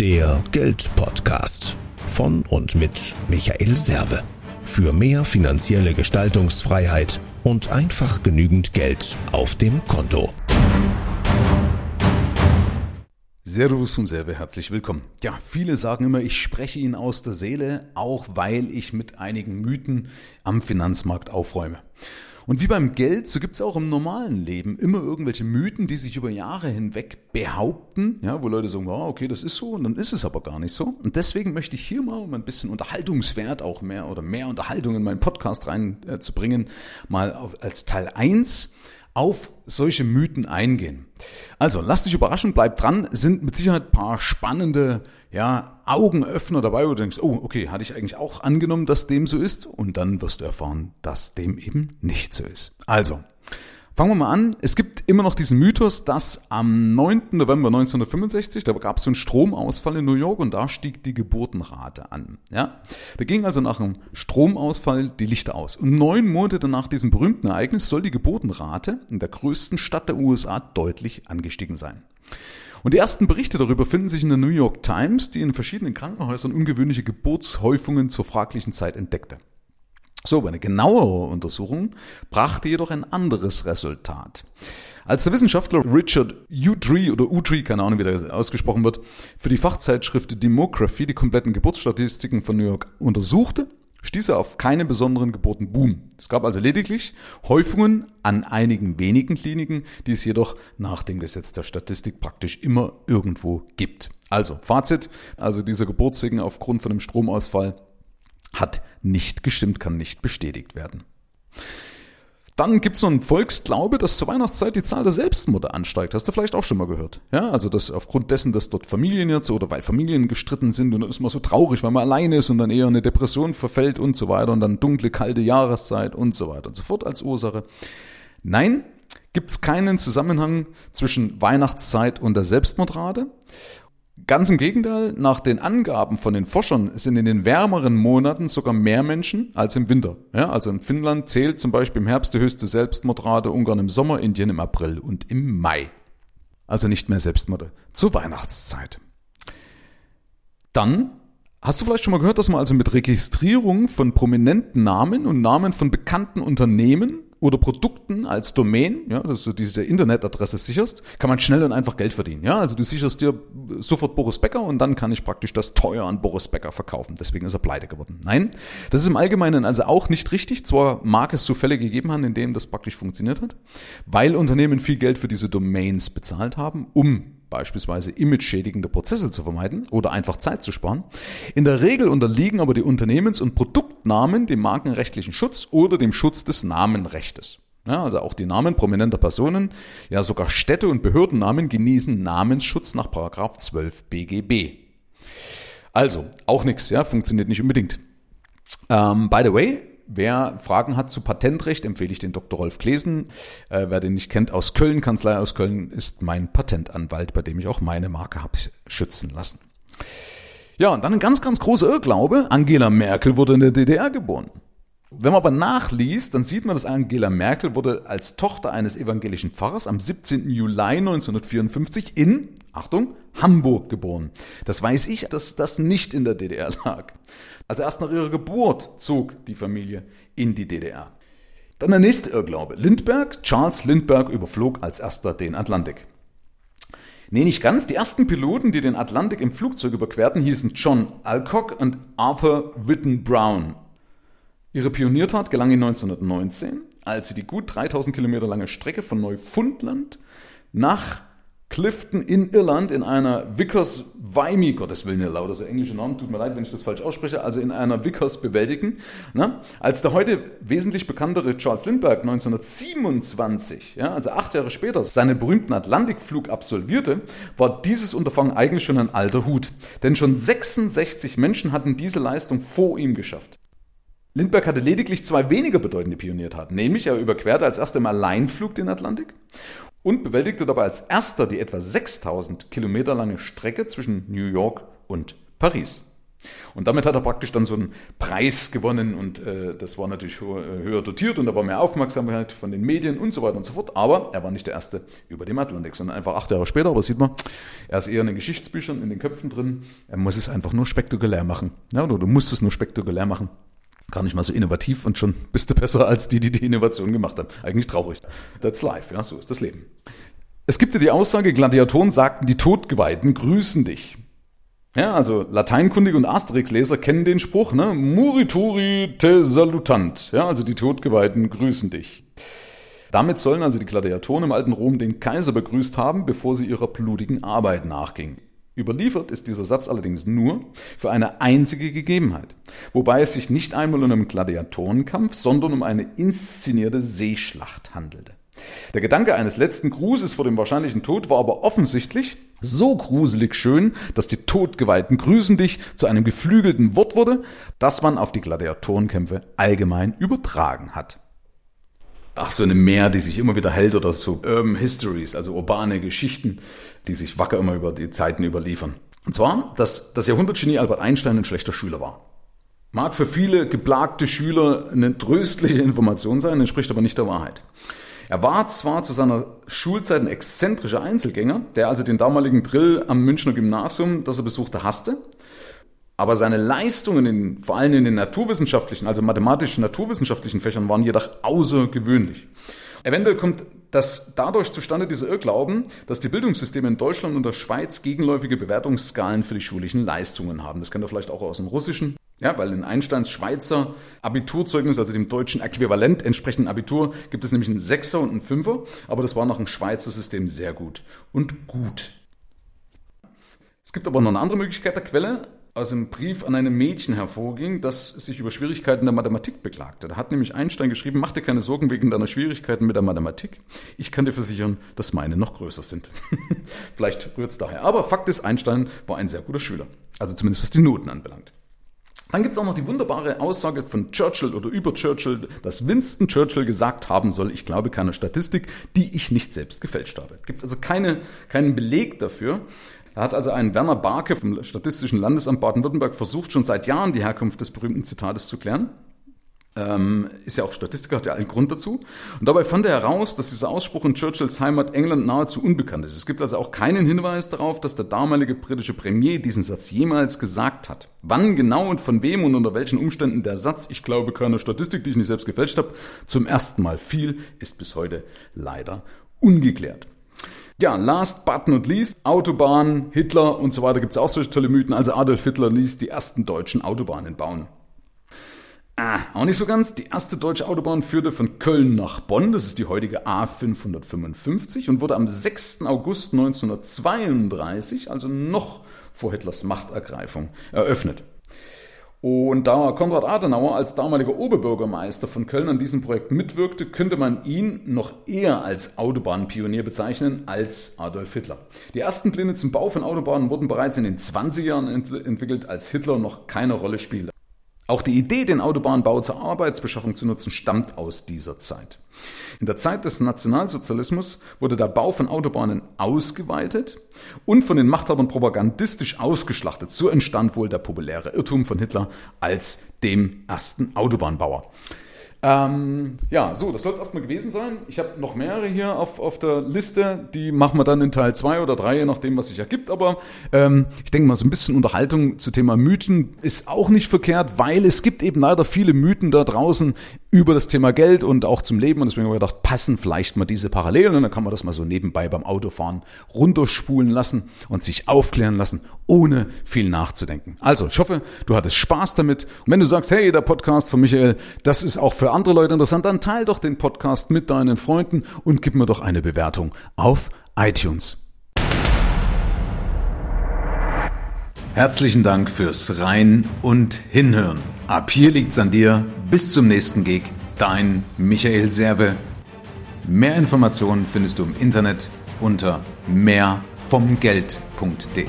Der Geldpodcast von und mit Michael Serve. Für mehr finanzielle Gestaltungsfreiheit und einfach genügend Geld auf dem Konto. Servus vom Serve, herzlich willkommen. Ja, viele sagen immer, ich spreche Ihnen aus der Seele, auch weil ich mit einigen Mythen am Finanzmarkt aufräume. Und wie beim Geld, so gibt es auch im normalen Leben immer irgendwelche Mythen, die sich über Jahre hinweg behaupten, ja, wo Leute sagen, oh, okay, das ist so, und dann ist es aber gar nicht so. Und deswegen möchte ich hier mal, um ein bisschen Unterhaltungswert auch mehr oder mehr Unterhaltung in meinen Podcast reinzubringen, äh, mal auf, als Teil 1 auf solche Mythen eingehen. Also, lass dich überraschen, bleib dran, sind mit Sicherheit paar spannende ja, Augenöffner dabei, wo du denkst, oh, okay, hatte ich eigentlich auch angenommen, dass dem so ist und dann wirst du erfahren, dass dem eben nicht so ist. Also, Fangen wir mal an. Es gibt immer noch diesen Mythos, dass am 9. November 1965, da gab es so einen Stromausfall in New York und da stieg die Geburtenrate an. Ja? Da ging also nach einem Stromausfall die Lichter aus. Und neun Monate nach diesem berühmten Ereignis soll die Geburtenrate in der größten Stadt der USA deutlich angestiegen sein. Und die ersten Berichte darüber finden sich in der New York Times, die in verschiedenen Krankenhäusern ungewöhnliche Geburtshäufungen zur fraglichen Zeit entdeckte. So, eine genauere Untersuchung brachte jedoch ein anderes Resultat. Als der Wissenschaftler Richard Udry oder Udry, keine Ahnung, wie das ausgesprochen wird, für die Fachzeitschrift Demography die kompletten Geburtsstatistiken von New York untersuchte, stieß er auf keine besonderen Geburtenboom. Es gab also lediglich Häufungen an einigen wenigen Kliniken, die es jedoch nach dem Gesetz der Statistik praktisch immer irgendwo gibt. Also, Fazit, also dieser Geburtssegen aufgrund von einem Stromausfall hat nicht gestimmt, kann nicht bestätigt werden. Dann gibt es so einen Volksglaube, dass zur Weihnachtszeit die Zahl der Selbstmorde ansteigt. Hast du vielleicht auch schon mal gehört? Ja, also dass aufgrund dessen, dass dort Familien jetzt oder weil Familien gestritten sind und dann ist man so traurig, weil man alleine ist und dann eher eine Depression verfällt und so weiter und dann dunkle, kalte Jahreszeit und so weiter und so fort als Ursache. Nein, gibt es keinen Zusammenhang zwischen Weihnachtszeit und der Selbstmordrate. Ganz im Gegenteil, nach den Angaben von den Forschern sind in den wärmeren Monaten sogar mehr Menschen als im Winter. Ja, also in Finnland zählt zum Beispiel im Herbst die höchste Selbstmordrate, Ungarn im Sommer, Indien im April und im Mai. Also nicht mehr Selbstmorde zur Weihnachtszeit. Dann hast du vielleicht schon mal gehört, dass man also mit Registrierung von prominenten Namen und Namen von bekannten Unternehmen oder Produkten als Domain, ja, dass du diese Internetadresse sicherst, kann man schnell und einfach Geld verdienen. Ja, also du sicherst dir sofort Boris Becker und dann kann ich praktisch das teuer an Boris Becker verkaufen. Deswegen ist er pleite geworden. Nein, das ist im Allgemeinen also auch nicht richtig. Zwar mag es so Fälle gegeben haben, in denen das praktisch funktioniert hat, weil Unternehmen viel Geld für diese Domains bezahlt haben, um beispielsweise imageschädigende Prozesse zu vermeiden oder einfach Zeit zu sparen. In der Regel unterliegen aber die Unternehmens- und Produktnamen dem markenrechtlichen Schutz oder dem Schutz des Namenrechtes. Ja, also auch die Namen prominenter Personen, ja sogar Städte und Behördennamen genießen Namensschutz nach 12 BGB. Also, auch nichts, ja, funktioniert nicht unbedingt. Ähm, by the way, Wer Fragen hat zu Patentrecht, empfehle ich den Dr. Rolf Klesen. Äh, wer den nicht kennt, aus Köln, Kanzlei aus Köln, ist mein Patentanwalt, bei dem ich auch meine Marke habe schützen lassen. Ja, und dann ein ganz, ganz großer Irrglaube. Angela Merkel wurde in der DDR geboren. Wenn man aber nachliest, dann sieht man, dass Angela Merkel wurde als Tochter eines evangelischen Pfarrers am 17. Juli 1954 in, Achtung, Hamburg geboren. Das weiß ich, dass das nicht in der DDR lag. Also erst nach ihrer Geburt zog die Familie in die DDR. Dann der nächste Irrglaube. Lindbergh, Charles Lindbergh überflog als erster den Atlantik. Nee, nicht ganz. Die ersten Piloten, die den Atlantik im Flugzeug überquerten, hießen John Alcock und Arthur Whitten Brown. Ihre Pioniertat gelang ihnen 1919, als sie die gut 3000 Kilometer lange Strecke von Neufundland nach Clifton in Irland in einer Vickers Weimi, Gottes Willen, ja lauter so englische Namen, tut mir leid, wenn ich das falsch ausspreche, also in einer Vickers bewältigen. Ne? Als der heute wesentlich bekanntere Charles Lindbergh 1927, ja, also acht Jahre später, seinen berühmten Atlantikflug absolvierte, war dieses Unterfangen eigentlich schon ein alter Hut. Denn schon 66 Menschen hatten diese Leistung vor ihm geschafft. Lindbergh hatte lediglich zwei weniger bedeutende Pioniertaten, nämlich er überquerte als erster im Alleinflug den Atlantik und bewältigte dabei als erster die etwa 6000 Kilometer lange Strecke zwischen New York und Paris. Und damit hat er praktisch dann so einen Preis gewonnen und äh, das war natürlich höher, äh, höher dotiert und da war mehr Aufmerksamkeit von den Medien und so weiter und so fort. Aber er war nicht der Erste über dem Atlantik, sondern einfach acht Jahre später. Aber sieht man, er ist eher in den Geschichtsbüchern, in den Köpfen drin. Er muss es einfach nur spektakulär machen. Ja, oder du musst es nur spektakulär machen. Gar nicht mal so innovativ und schon bist du besser als die, die die Innovation gemacht haben. Eigentlich traurig. That's life, ja, so ist das Leben. Es gibt ja die Aussage, Gladiatoren sagten, die Todgeweihten grüßen dich. Ja, also Lateinkundige und Asterix-Leser kennen den Spruch, ne? Murituri te salutant. Ja, also die Todgeweihten grüßen dich. Damit sollen also die Gladiatoren im alten Rom den Kaiser begrüßt haben, bevor sie ihrer blutigen Arbeit nachgingen. Überliefert ist dieser Satz allerdings nur für eine einzige Gegebenheit, wobei es sich nicht einmal um einen Gladiatorenkampf, sondern um eine inszenierte Seeschlacht handelte. Der Gedanke eines letzten Grußes vor dem wahrscheinlichen Tod war aber offensichtlich so gruselig schön, dass die Todgeweihten grüßen dich zu einem geflügelten Wort wurde, das man auf die Gladiatorenkämpfe allgemein übertragen hat. Ach, so eine Mehr, die sich immer wieder hält oder so Urban Histories, also urbane Geschichten, die sich wacker immer über die Zeiten überliefern. Und zwar, dass das Jahrhundertgenie Albert Einstein ein schlechter Schüler war. Mag für viele geplagte Schüler eine tröstliche Information sein, entspricht aber nicht der Wahrheit. Er war zwar zu seiner Schulzeit ein exzentrischer Einzelgänger, der also den damaligen Drill am Münchner Gymnasium, das er besuchte, hasste, aber seine Leistungen in, vor allem in den naturwissenschaftlichen, also mathematischen, naturwissenschaftlichen Fächern waren jedoch außergewöhnlich. Eventuell kommt das dadurch zustande, dieser Irrglauben, dass die Bildungssysteme in Deutschland und der Schweiz gegenläufige Bewertungsskalen für die schulischen Leistungen haben. Das kennt ihr vielleicht auch aus dem Russischen. Ja, weil in Einsteins Schweizer Abiturzeugnis, also dem deutschen Äquivalent entsprechenden Abitur, gibt es nämlich einen Sechser und einen Fünfer, aber das war nach dem Schweizer System sehr gut. Und gut. Es gibt aber noch eine andere Möglichkeit der Quelle aus einem Brief an einem Mädchen hervorging, das sich über Schwierigkeiten der Mathematik beklagte. Da hat nämlich Einstein geschrieben, mach dir keine Sorgen wegen deiner Schwierigkeiten mit der Mathematik. Ich kann dir versichern, dass meine noch größer sind. Vielleicht rührt es daher. Aber Fakt ist, Einstein war ein sehr guter Schüler. Also zumindest was die Noten anbelangt. Dann gibt es auch noch die wunderbare Aussage von Churchill oder über Churchill, dass Winston Churchill gesagt haben soll, ich glaube keine Statistik, die ich nicht selbst gefälscht habe. Gibt also keine, keinen Beleg dafür. Da hat also ein Werner Barke vom Statistischen Landesamt Baden-Württemberg versucht, schon seit Jahren die Herkunft des berühmten Zitates zu klären. Ähm, ist ja auch Statistiker, hat ja einen Grund dazu. Und dabei fand er heraus, dass dieser Ausspruch in Churchills Heimat England nahezu unbekannt ist. Es gibt also auch keinen Hinweis darauf, dass der damalige britische Premier diesen Satz jemals gesagt hat. Wann genau und von wem und unter welchen Umständen der Satz, ich glaube keine Statistik, die ich nicht selbst gefälscht habe, zum ersten Mal fiel, ist bis heute leider ungeklärt. Ja, last but not least, Autobahn, Hitler und so weiter gibt es auch solche tolle Mythen. Also Adolf Hitler ließ die ersten deutschen Autobahnen bauen. Ah, auch nicht so ganz. Die erste deutsche Autobahn führte von Köln nach Bonn. Das ist die heutige A555 und wurde am 6. August 1932, also noch vor Hitlers Machtergreifung, eröffnet. Und da Konrad Adenauer als damaliger Oberbürgermeister von Köln an diesem Projekt mitwirkte, könnte man ihn noch eher als Autobahnpionier bezeichnen als Adolf Hitler. Die ersten Pläne zum Bau von Autobahnen wurden bereits in den 20er Jahren ent entwickelt, als Hitler noch keine Rolle spielte. Auch die Idee, den Autobahnbau zur Arbeitsbeschaffung zu nutzen, stammt aus dieser Zeit. In der Zeit des Nationalsozialismus wurde der Bau von Autobahnen ausgeweitet und von den Machthabern propagandistisch ausgeschlachtet. So entstand wohl der populäre Irrtum von Hitler als dem ersten Autobahnbauer. Ähm, ja, so, das soll es erstmal gewesen sein. Ich habe noch mehrere hier auf, auf der Liste. Die machen wir dann in Teil 2 oder 3, je nachdem, was sich ergibt. Aber ähm, ich denke mal, so ein bisschen Unterhaltung zu Thema Mythen ist auch nicht verkehrt, weil es gibt eben leider viele Mythen da draußen über das Thema Geld und auch zum Leben. Und deswegen habe ich gedacht, passen vielleicht mal diese Parallelen. Und dann kann man das mal so nebenbei beim Autofahren runterspulen lassen und sich aufklären lassen, ohne viel nachzudenken. Also, ich hoffe, du hattest Spaß damit. Und wenn du sagst, hey, der Podcast von Michael, das ist auch für andere Leute interessant, dann teil doch den Podcast mit deinen Freunden und gib mir doch eine Bewertung auf iTunes. Herzlichen Dank fürs Rein und Hinhören. Ab hier liegt's an dir. Bis zum nächsten Gig. Dein Michael Serve. Mehr Informationen findest du im Internet unter mehrvomgeld.de.